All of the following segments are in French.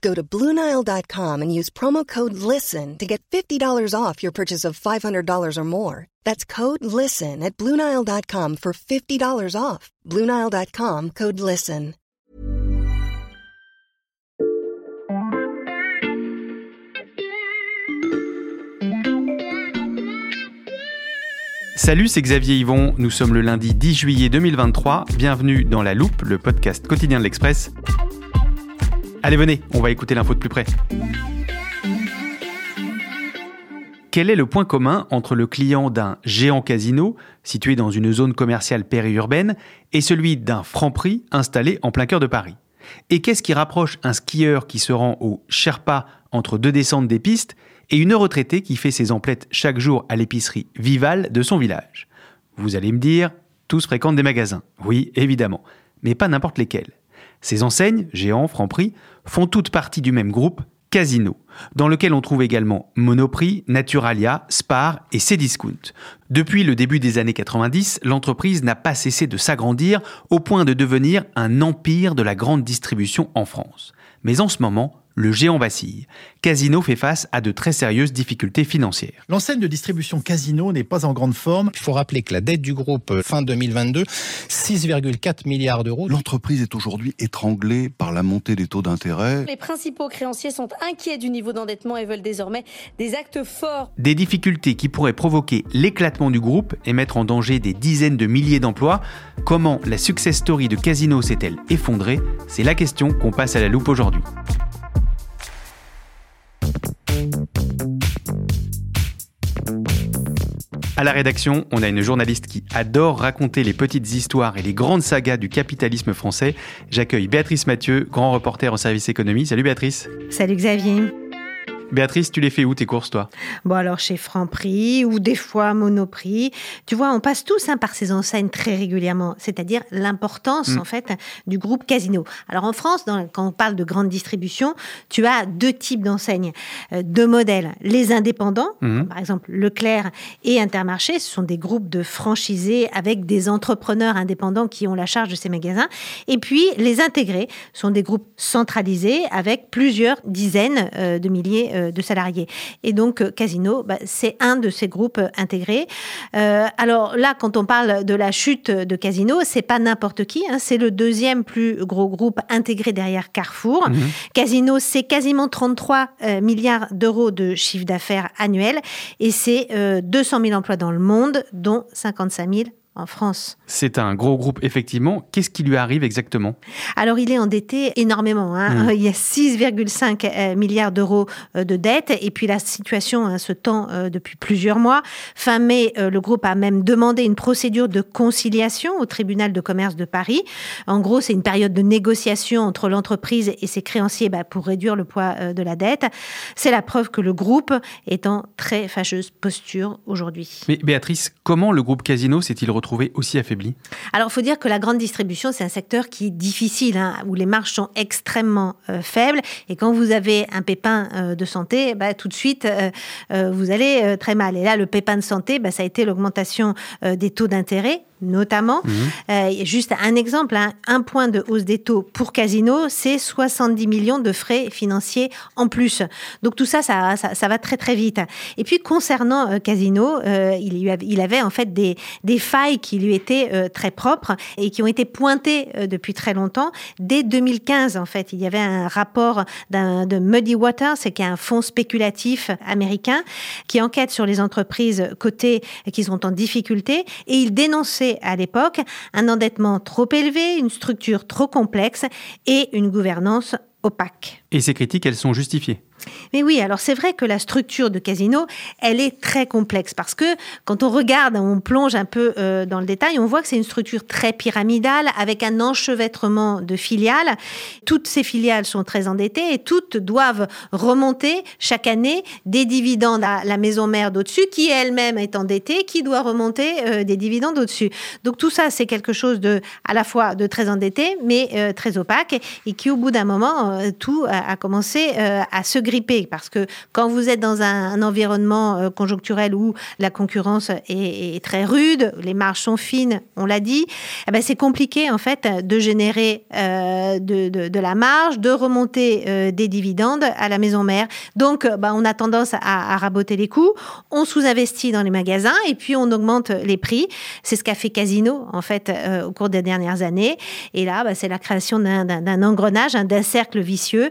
Go to Bluenile.com and use promo code LISTEN to get $50 off your purchase of $500 or more. That's code LISTEN at Bluenile.com for $50 off. Bluenile.com code LISTEN. Salut, c'est Xavier Yvon. Nous sommes le lundi 10 juillet 2023. Bienvenue dans La Loupe, le podcast quotidien de l'Express. Allez, venez, on va écouter l'info de plus près. Quel est le point commun entre le client d'un géant casino, situé dans une zone commerciale périurbaine, et celui d'un franc prix installé en plein cœur de Paris? Et qu'est-ce qui rapproche un skieur qui se rend au Sherpa entre deux descentes des pistes et une retraitée qui fait ses emplettes chaque jour à l'épicerie Vival de son village? Vous allez me dire, tous fréquentent des magasins. Oui, évidemment, mais pas n'importe lesquels. Ces enseignes, géants, Franprix, font toutes partie du même groupe, Casino, dans lequel on trouve également Monoprix, Naturalia, Spar et Cdiscount. Depuis le début des années 90, l'entreprise n'a pas cessé de s'agrandir au point de devenir un empire de la grande distribution en France. Mais en ce moment, le géant vacille. Casino fait face à de très sérieuses difficultés financières. L'enseigne de distribution Casino n'est pas en grande forme. Il faut rappeler que la dette du groupe euh, fin 2022, 6,4 milliards d'euros. L'entreprise est aujourd'hui étranglée par la montée des taux d'intérêt. Les principaux créanciers sont inquiets du niveau d'endettement et veulent désormais des actes forts. Des difficultés qui pourraient provoquer l'éclatement du groupe et mettre en danger des dizaines de milliers d'emplois. Comment la success story de Casino s'est-elle effondrée? C'est la question qu'on passe à la loupe aujourd'hui. À la rédaction, on a une journaliste qui adore raconter les petites histoires et les grandes sagas du capitalisme français. J'accueille Béatrice Mathieu, grand reporter au service économie. Salut Béatrice. Salut Xavier. Béatrice, tu les fais où tes courses, toi? Bon, alors chez Franprix ou des fois Monoprix. Tu vois, on passe tous hein, par ces enseignes très régulièrement, c'est-à-dire l'importance, Mm. en fait, du groupe Casino. Alors en France, dans- quand on parle de grande distribution, tu as deux types d'enseignes, euh, deux modèles. Les indépendants, Mhm. par exemple Leclerc et Intermarché, ce sont des groupes de franchisés avec des entrepreneurs indépendants qui ont la charge de ces magasins. Et puis les intégrés sont des groupes centralisés avec plusieurs dizaines euh, de milliers euh, de salariés. Et donc euh, Casino, bah, c'est un de ces groupes euh, intégrés. Euh, alors là, quand on parle de la chute de Casino, c'est pas n'importe qui. hein, c'est le deuxième plus gros groupe intégré derrière Carrefour. Casino, c'est quasiment 33 euh, milliards d'euros de chiffre d'affaires annuel et c'est euh, 200 000 emplois dans le monde, dont 55 000 en France. C'est un gros groupe, effectivement. Qu'est-ce qui lui arrive exactement? Alors, il est endetté énormément. hein. Mm. Il y a 6,5 euh, milliards d'euros euh, de dette. Et puis, la situation hein, se tend euh, depuis plusieurs mois. Fin mai, euh, le groupe a même demandé une procédure de conciliation au tribunal de commerce de Paris. En gros, c'est une période de négociation entre l'entreprise et ses créanciers bah, pour réduire le poids euh, de la dette. C'est la preuve que le groupe est en très fâcheuse posture aujourd'hui. Mais Béatrice, comment le groupe Casino s'est-il retrouvé? Aussi Alors, il faut dire que la grande distribution, c'est un secteur qui est difficile, hein, où les marges sont extrêmement euh, faibles. Et quand vous avez un pépin euh, de santé, bah, tout de suite, euh, vous allez très mal. Et là, le pépin de santé, bah, ça a été l'augmentation des taux d'intérêt notamment. Mhm. Euh, juste un exemple, hein, un point de hausse des taux pour Casino, c'est 70 millions de frais financiers en plus. Donc tout ça, ça, ça, ça va très très vite. Et puis concernant euh, Casino, euh, il, avait, il avait en fait des, des failles qui lui étaient très propres et qui ont été pointées depuis très longtemps. Dès 2015, en fait, il y avait un rapport de Muddy Waters, c'est qui est un fonds spéculatif américain qui enquête sur les entreprises cotées qui sont en difficulté et il dénonçait à l'époque un endettement trop élevé, une structure trop complexe et une gouvernance opaque. Et ces critiques, elles sont justifiées? Mais oui, alors c'est vrai que la structure de casino, elle est très complexe parce que quand on regarde, on plonge un peu euh, dans le détail, on voit que c'est une structure très pyramidale avec un enchevêtrement de filiales. Toutes ces filiales sont très endettées et toutes doivent remonter chaque année des dividendes à la maison mère d'au-dessus qui elle-même est endettée, qui doit remonter euh, des dividendes au-dessus. Donc tout ça, c'est quelque chose de à la fois de très endetté mais euh, très opaque et qui au bout d'un moment, tout a, a commencé à se gripper parce que quand vous êtes dans un, environnement euh, conjoncturel où la concurrence est, très rude, les marges sont fines, on l'a dit, eh ben c'est compliqué en fait de générer euh, de, la marge, de remonter euh, des dividendes à la maison mère. Donc, bah, on a tendance à, raboter les coûts, on sous-investit dans les magasins et puis on augmente les prix. C'est ce qu'a fait Casino en fait au cours des dernières années. Et là, bah, c'est la création d'un- engrenage, hein, d'un cercle vicieux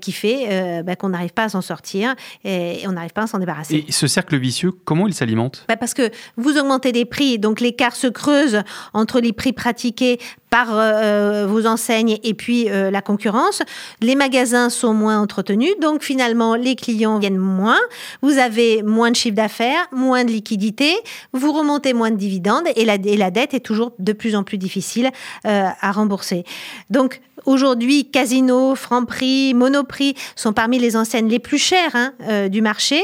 qui fait bah, qu'on n'arrive pas à s'en sortir et, et on n'arrive pas à s'en débarrasser. Et ce cercle vicieux, comment il s'alimente? Bah, parce que vous augmentez les prix, donc l'écart se creuse entre les prix pratiqués par euh, vos enseignes et puis euh, la concurrence. Les magasins sont moins entretenus, donc finalement les clients viennent moins. Vous avez moins de chiffre d'affaires, moins de liquidité, vous remontez moins de dividendes et la, et la dette est toujours de plus en plus difficile euh, à rembourser. Donc aujourd'hui, Casino, Franprix, Monoprix sont parmi les les plus chères hein, euh, du marché.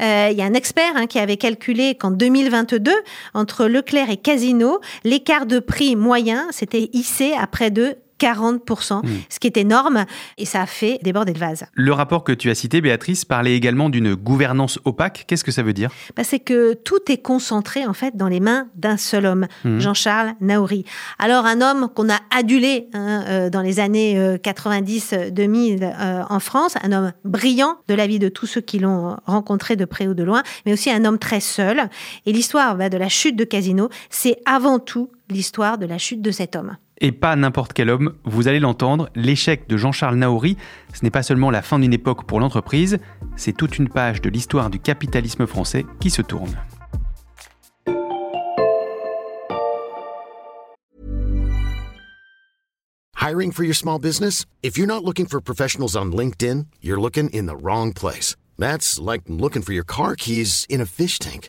Euh, Il y a un expert hein, qui avait calculé qu'en 2022, entre Leclerc et Casino, l'écart de prix moyen s'était hissé à près de 40%, ce qui est énorme, et ça a fait déborder le vase. Le rapport que tu as cité, Béatrice, parlait également d'une gouvernance opaque. Qu'est-ce que ça veut dire? Bah, c'est que tout est concentré en fait dans les mains d'un seul homme, Jean-Charles Naouri. Alors un homme qu'on a adulé hein, euh, dans les années 90-2000 euh, en France, un homme brillant de la vie de tous ceux qui l'ont rencontré de près ou de loin, mais aussi un homme très seul. Et l'histoire bah, de la chute de Casino, c'est avant tout l'histoire de la chute de cet homme. Et pas n'importe quel homme, vous allez l'entendre, l'échec de Jean-Charles Naouri, ce n'est pas seulement la fin d'une époque pour l'entreprise, c'est toute une page de l'histoire du capitalisme français qui se tourne. Hiring for your small business? If you're not looking for professionals on LinkedIn, you're looking in the wrong place. That's like looking for your car keys in a fish tank.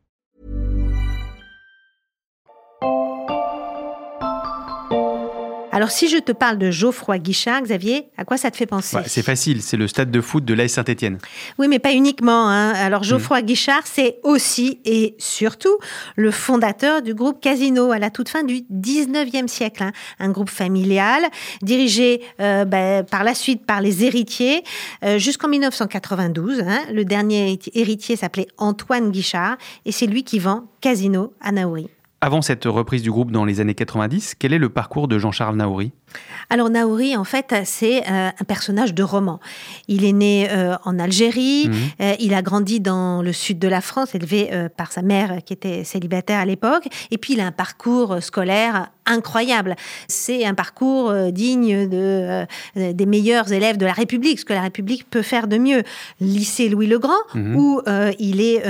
Alors si je te parle de Geoffroy Guichard, Xavier, à quoi ça te fait penser Ouais, c'est facile, c'est le stade de foot de l'AS Saint-Etienne. Oui, mais pas uniquement. hein. Alors, Geoffroy Guichard, c'est aussi et surtout le fondateur du groupe Casino à la toute fin du 19e siècle. hein. Un groupe familial dirigé euh, ben, par la suite par les héritiers euh, jusqu'en 1992. hein. Le dernier héritier s'appelait Antoine Guichard et c'est lui qui vend Casino à Naouri. Avant cette reprise du groupe dans les années 90, quel est le parcours de Jean-Charles Naouri Alors Naouri, en fait, c'est euh, un personnage de roman. Il est né euh, en Algérie, euh, il a grandi dans le sud de la France, élevé par sa mère qui était célibataire à l'époque, et puis il a un parcours scolaire incroyable. C'est un parcours digne de, des meilleurs élèves de la République, ce que la République peut faire de mieux. Lycée Louis le Grand, où il est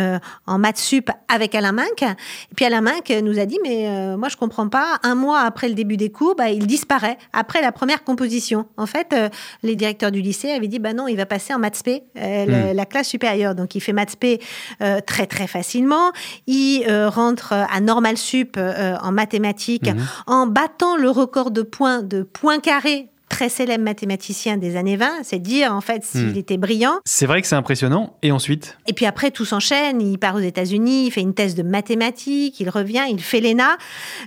en maths sup avec Alain Minck. Et puis Alain Minck nous a dit, mais moi je comprends pas, un mois après le début des cours, bah, il disparaît après la première composition. En fait, euh, les directeurs du lycée avaient dit, bah non, il va passer en maths spé, euh, la classe supérieure. Donc il fait maths spé euh, très très facilement. Il euh, rentre à normal sup euh, en mathématiques en battant le record de points de points carrés très célèbre mathématicien des années 20. C'est dire, en fait, s'il Hmm. était brillant. C'est vrai que c'est impressionnant. Et ensuite? Et puis après, tout s'enchaîne. Il part aux États-Unis, il fait une thèse de mathématiques, il revient, il fait l'ENA.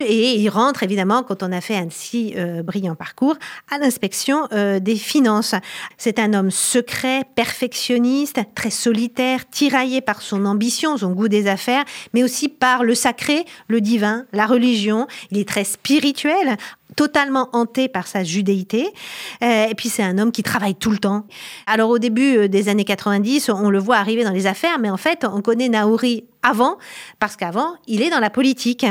Et il rentre, évidemment, quand on a fait un si euh, brillant parcours, à l'inspection euh, des finances. C'est un homme secret, perfectionniste, très solitaire, tiraillé par son ambition, son goût des affaires, mais aussi par le sacré, le divin, la religion. Il est très spirituel, totalement hanté par sa judéité. Euh, et puis c'est un homme qui travaille tout le temps. Alors au début euh, des années 90, on le voit arriver dans les affaires, mais en fait, on connaît Naouri avant, parce qu'avant, il est dans la politique.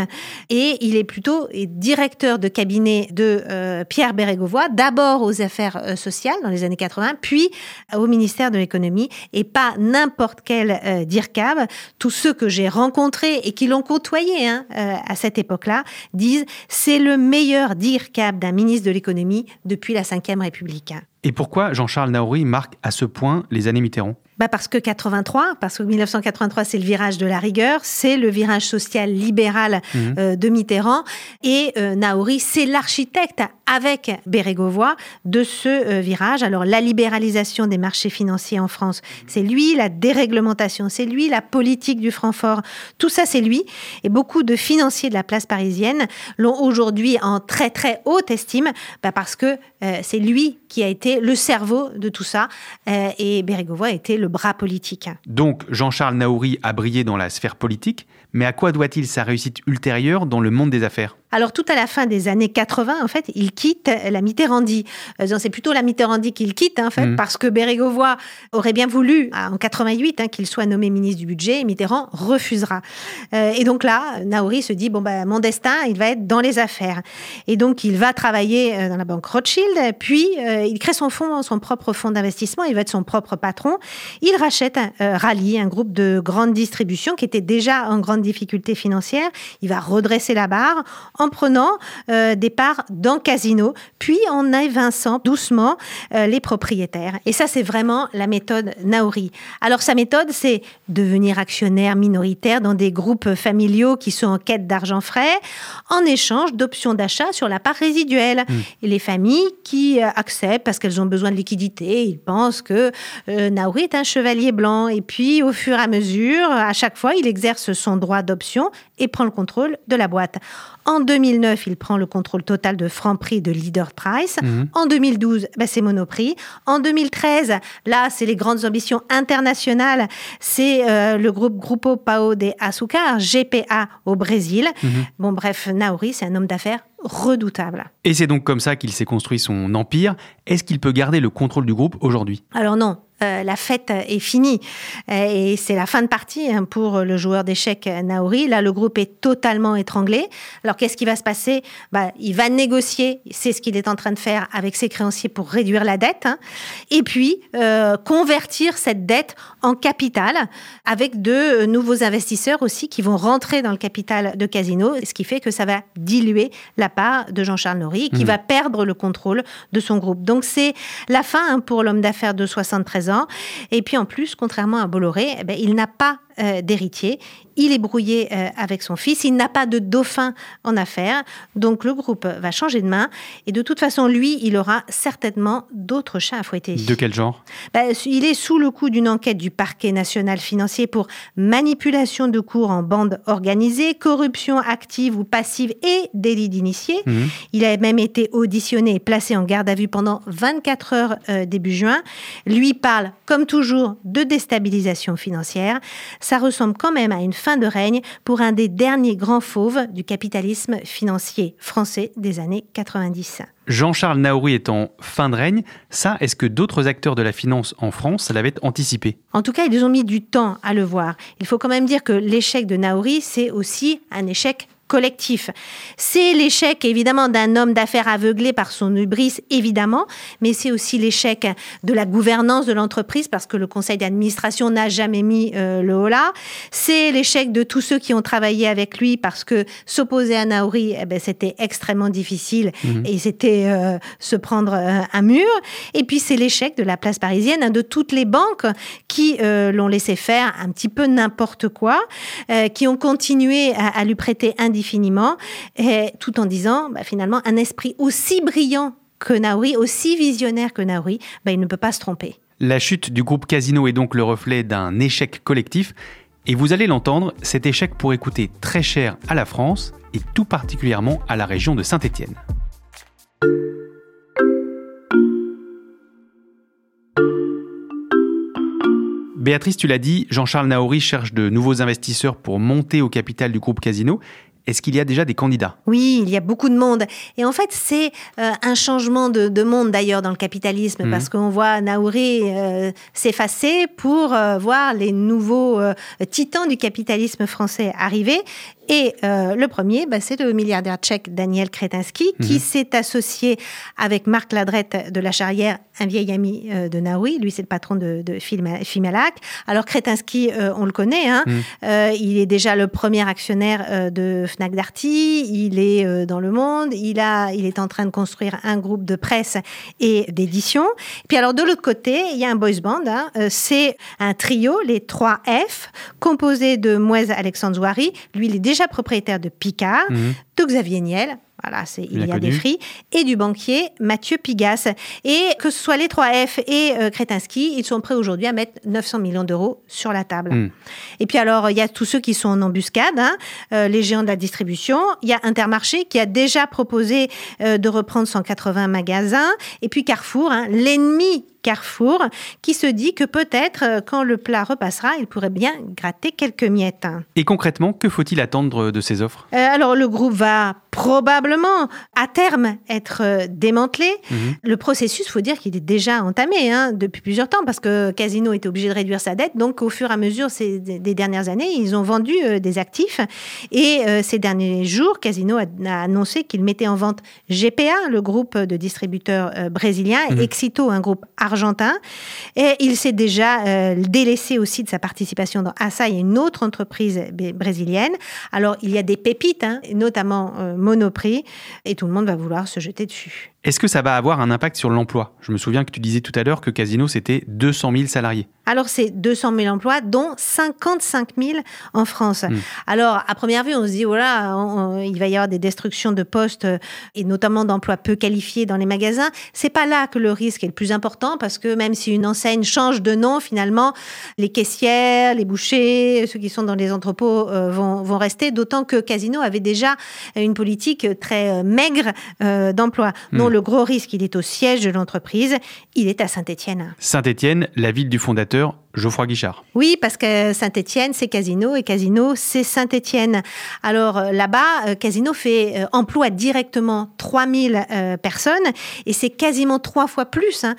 Et il est plutôt directeur de cabinet de euh, Pierre Bérégovoy, d'abord aux affaires euh, sociales dans les années 80, puis au ministère de l'économie, et pas n'importe quel euh, DIRCAB. Tous ceux que j'ai rencontrés et qui l'ont côtoyé hein, euh, à cette époque-là disent c'est le meilleur DIRCAB d'un ministre de l'économie depuis la Ve République. Et pourquoi Jean-Charles Naouri marque à ce point les années Mitterrand? Bah parce que 83, parce que 1983, c'est le virage de la rigueur, c'est le virage social libéral Mhm. euh, de Mitterrand. Et euh, Naouri, c'est l'architecte avec Bérégovoy de ce euh, virage. Alors, la libéralisation des marchés financiers en France, c'est lui, la déréglementation, c'est lui, la politique du Francfort, tout ça, c'est lui. Et beaucoup de financiers de la place parisienne l'ont aujourd'hui en très, très haute estime, bah parce que euh, c'est lui qui a été le cerveau de tout ça. Euh, et Bérégovoy été le bras politique. Donc Jean-Charles Naouri a brillé dans la sphère politique, mais à quoi doit-il sa réussite ultérieure dans le monde des affaires? Alors tout à la fin des années 80, en fait, il quitte la Mitterrandie. Euh, c'est plutôt la Mitterrandie qu'il quitte, hein, en fait, Mhm. parce que Bérégovoy aurait bien voulu, ah, en 88, hein, qu'il soit nommé ministre du budget, et Mitterrand refusera. Euh, et donc là, Naouri se dit, bon, bah, mon destin, il va être dans les affaires. Et donc, il va travailler euh, dans la banque Rothschild, puis euh, il crée son fonds, son propre fonds d'investissement, il va être son propre patron. Il rachète euh, Rally, un groupe de grande distribution qui était déjà en grande difficulté financière. Il va redresser la barre en prenant euh, des parts dans Casino, puis en évinçant doucement euh, les propriétaires. Et ça, c'est vraiment la méthode Naori. Alors, sa méthode, c'est devenir actionnaire minoritaire dans des groupes familiaux qui sont en quête d'argent frais, en échange d'options d'achat sur la part résiduelle. Et les familles qui euh, acceptent parce qu'elles ont besoin de liquidité, ils pensent que Naori est un chevalier blanc. Et puis, au fur et à mesure, à chaque fois, il exerce son droit d'option et prend le contrôle de la boîte. En 2009, il prend le contrôle total de Franprix et de Leader Price. Mhm. En 2012, bah, c'est Monoprix. En 2013, là, c'est les grandes ambitions internationales. C'est euh, le groupe Grupo Pao de Açúcar, GPA au Brésil. Mhm. Bon, bref, Naori, c'est un homme d'affaires redoutable. Et c'est donc comme ça qu'il s'est construit son empire. Est-ce qu'il peut garder le contrôle du groupe aujourd'hui? Alors non, euh, la fête est finie Euh, et c'est la fin de partie hein, pour le joueur d'échecs euh, Naori. Là, le groupe est totalement étranglé. Alors qu'est-ce qui va se passer? Bah, Il va négocier, c'est ce qu'il est en train de faire avec ses créanciers pour réduire la dette, hein. et puis euh, convertir cette dette en capital avec de nouveaux investisseurs aussi qui vont rentrer dans le capital de Casino, ce qui fait que ça va diluer la part de Jean-Charles Nauri, qui Mhm. va perdre le contrôle de son groupe. Donc c'est la fin hein, pour l'homme d'affaires de 73 ans. Et puis en plus, contrairement à Bolloré, eh ben, il n'a pas euh, d'héritier. Il est brouillé euh, avec son fils. Il n'a pas de dauphin en affaires. Donc le groupe va changer de main. Et de toute façon, lui, il aura certainement d'autres chats à fouetter. De quel genre? Bah, il est sous le coup d'une enquête du parquet national financier pour manipulation de cours en bande organisée, corruption active ou passive et délit d'initié. Mhm. Il a même été auditionné et placé en garde à vue pendant 24 heures euh, début juin. Lui parle, comme toujours, de déstabilisation financière. Ça ressemble quand même à une fin de règne pour un des derniers grands fauves du capitalisme financier français des années 90. Jean-Charles Naouri est en fin de règne. Ça, est-ce que d'autres acteurs de la finance en France l'avaient anticipé? En tout cas, ils ont mis du temps à le voir. Il faut quand même dire que l'échec de Naori, c'est aussi un échec collectif. C'est l'échec évidemment d'un homme d'affaires aveuglé par son hubris, évidemment, mais c'est aussi l'échec de la gouvernance de l'entreprise parce que le conseil d'administration n'a jamais mis euh, le haut là. C'est l'échec de tous ceux qui ont travaillé avec lui parce que s'opposer à Naori, eh ben, c'était extrêmement difficile Mhm. et c'était euh, se prendre euh, un mur. Et puis c'est l'échec de la place parisienne, hein, de toutes les banques qui euh, l'ont laissé faire un petit peu n'importe quoi, qui ont continué à, à lui prêter et tout en disant bah, finalement un esprit aussi brillant que Naouri, aussi visionnaire que Naouri, ben, il ne peut pas se tromper. La chute du groupe Casino est donc le reflet d'un échec collectif. Et vous allez l'entendre, cet échec pourrait coûter très cher à la France et tout particulièrement à la région de Saint-Étienne. Béatrice, tu l'as dit, Jean-Charles Naouri cherche de nouveaux investisseurs pour monter au capital du groupe Casino. Est-ce qu'il y a déjà des candidats? Oui, il y a beaucoup de monde. Et en fait, c'est euh, un changement de, monde d'ailleurs dans le capitalisme, parce qu'on voit Naouri euh, s'effacer pour euh, voir les nouveaux titans du capitalisme français arriver. Et le premier, bah, c'est le milliardaire tchèque Daniel Kretinsky, qui mhm. s'est associé avec Marc Ladrette de la Charrière, un vieil ami de Naouri. Lui, c'est le patron de, de Fimalac. Alors Kretinsky, on le connaît, hein. Mhm. il est déjà le premier actionnaire de Fnac Darty, il est euh, dans le monde, il, a, il est en train de construire un groupe de presse et d'édition. Puis alors de l'autre côté, il y a un boys band, hein. euh, c'est un trio, les 3 F, composé de Moise Alexandre Zouari, lui il est déjà propriétaire de Picard, mhm. de Xavier Niel, voilà, c'est il, y a des fris. Et du banquier Mathieu Pigas. Et que ce soit les 3F et euh, Kretinsky, ils sont prêts aujourd'hui à mettre 900 millions d'euros sur la table. Hmm. Et puis alors, il y a tous ceux qui sont en embuscade, hein, euh, les géants de la distribution. Il y a Intermarché qui a déjà proposé euh, de reprendre 180 magasins. Et puis Carrefour, hein, l'ennemi Carrefour, qui se dit que peut-être, euh, quand le plat repassera, il pourrait bien gratter quelques miettes. Et concrètement, que faut-il attendre de ces offres? Euh, Alors, le groupe va probablement, à terme, être euh, démantelé. Mhm. Le processus, faut dire qu'il est déjà entamé hein, depuis plusieurs temps, parce que Casino était obligé de réduire sa dette. Donc, au fur et à mesure ces, des dernières années, ils ont vendu des actifs. Et ces derniers jours, Casino a, annoncé qu'il mettait en vente GPA, le groupe de distributeurs brésiliens, mhm. Exito, un groupe argentin. Et il s'est déjà euh, délaissé aussi de sa participation dans Asahi, une autre entreprise brésilienne. Alors, il y a des pépites, hein, notamment euh, Monoprix, et tout le monde va vouloir se jeter dessus. Est-ce que ça va avoir un impact sur l'emploi? Je me souviens que tu disais tout à l'heure que Casino, c'était 200 000 salariés. Alors, c'est 200 000 emplois, dont 55 000 en France. Hmm. Alors, à première vue, on se dit, voilà, il va y avoir des destructions de postes et notamment d'emplois peu qualifiés dans les magasins. C'est pas là que le risque est le plus important parce que même si une enseigne change de nom, finalement, les caissières, les bouchers, ceux qui sont dans les entrepôts euh, vont, vont rester, d'autant que Casino avait déjà une politique très euh, maigre euh, d'emploi. Hmm le gros risque, il est au siège de l'entreprise, il est à Saint-Étienne. Saint-Étienne, la ville du fondateur, Geoffroy Guichard. Oui, parce que Saint-Étienne, c'est Casino et Casino, c'est Saint-Étienne. Alors euh, là-bas, euh, Casino fait euh, emploi directement 3000 personnes et c'est quasiment trois fois plus hein,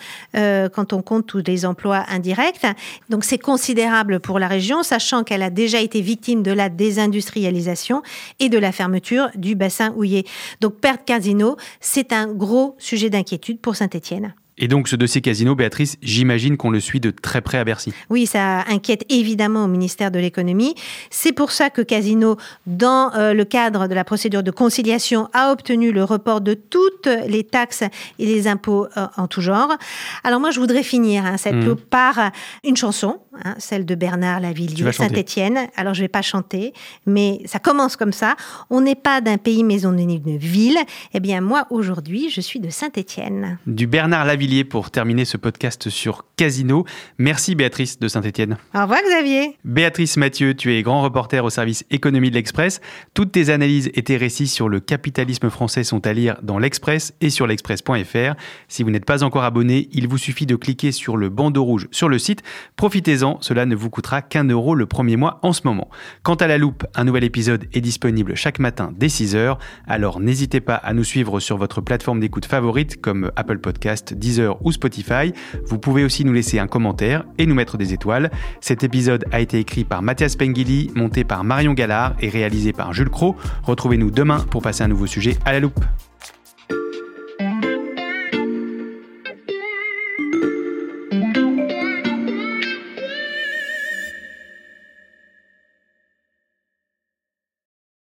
quand on compte tous les emplois indirects. Donc c'est considérable pour la région, sachant qu'elle a déjà été victime de la désindustrialisation et de la fermeture du bassin houillé. Donc perdre Casino, c'est un gros sujet d'inquiétude pour Saint-Étienne. Et donc ce dossier Casino, Béatrice, j'imagine qu'on le suit de très près à Bercy. Oui, ça inquiète évidemment au ministère de l'économie. C'est pour ça que Casino, dans euh, le cadre de la procédure de conciliation, a obtenu le report de toutes les taxes et les impôts euh, en tout genre. Alors moi, je voudrais finir hein, cette mmh. par une chanson, hein, celle de Bernard Lavillier, Saint-Étienne. Alors je vais pas chanter, mais ça commence comme ça. On n'est pas d'un pays, mais on est d'une ville. Eh bien moi, aujourd'hui, je suis de Saint-Étienne. Du Bernard Lavillier pour terminer ce podcast sur Casino. Merci Béatrice de Saint-Etienne. Au revoir Xavier. Béatrice Mathieu, tu es grand reporter au service économie de l'Express. Toutes tes analyses et tes récits sur le capitalisme français sont à lire dans l'Express et sur l'express.fr. Si vous n'êtes pas encore abonné, il vous suffit de cliquer sur le bandeau rouge sur le site. Profitez-en, cela ne vous coûtera qu'un euro le premier mois en ce moment. Quant à la loupe, un nouvel épisode est disponible chaque matin dès 6h, alors n'hésitez pas à nous suivre sur votre plateforme d'écoute favorite comme Apple Podcast, Ou Spotify. Vous pouvez aussi nous laisser un commentaire et nous mettre des étoiles. Cet épisode a été écrit par Mathias Pengili, monté par Marion Gallard et réalisé par Jules Cro. Retrouvez-nous demain pour passer un nouveau sujet à la loupe.